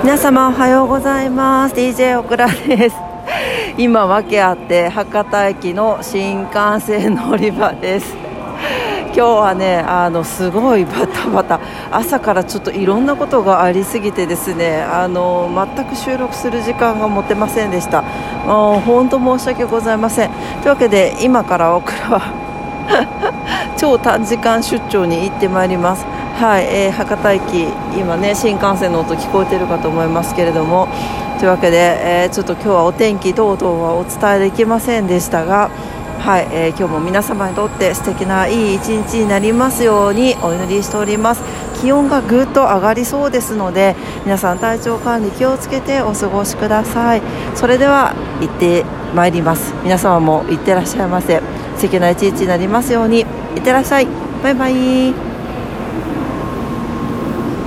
皆様おはようございます。DJ オクラです。今訳あって博多駅の新幹線乗り場です。今日はねあのすごいバタバタ。朝からちょっといろんなことがありすぎてですねあの全く収録する時間が持てませんでした。もう本当申し訳ございません。というわけで今からオクラは 超短時間出張に行ってまいります。はい、えー、博多駅今ね新幹線の音聞こえてるかと思いますけれども。というわけで、えー、ちょっと今日はお天気等々はお伝えできませんでしたがはい、えー、今日も皆様にとって素敵ないい一日になりますようにお祈りしております。気温がぐっと上がりそうですので皆さん体調管理気をつけてお過ごしください。それでは行ってまいります。皆様も行ってらっしゃいませ。素敵な一日になりますように。いってらっしゃい。バイバイ。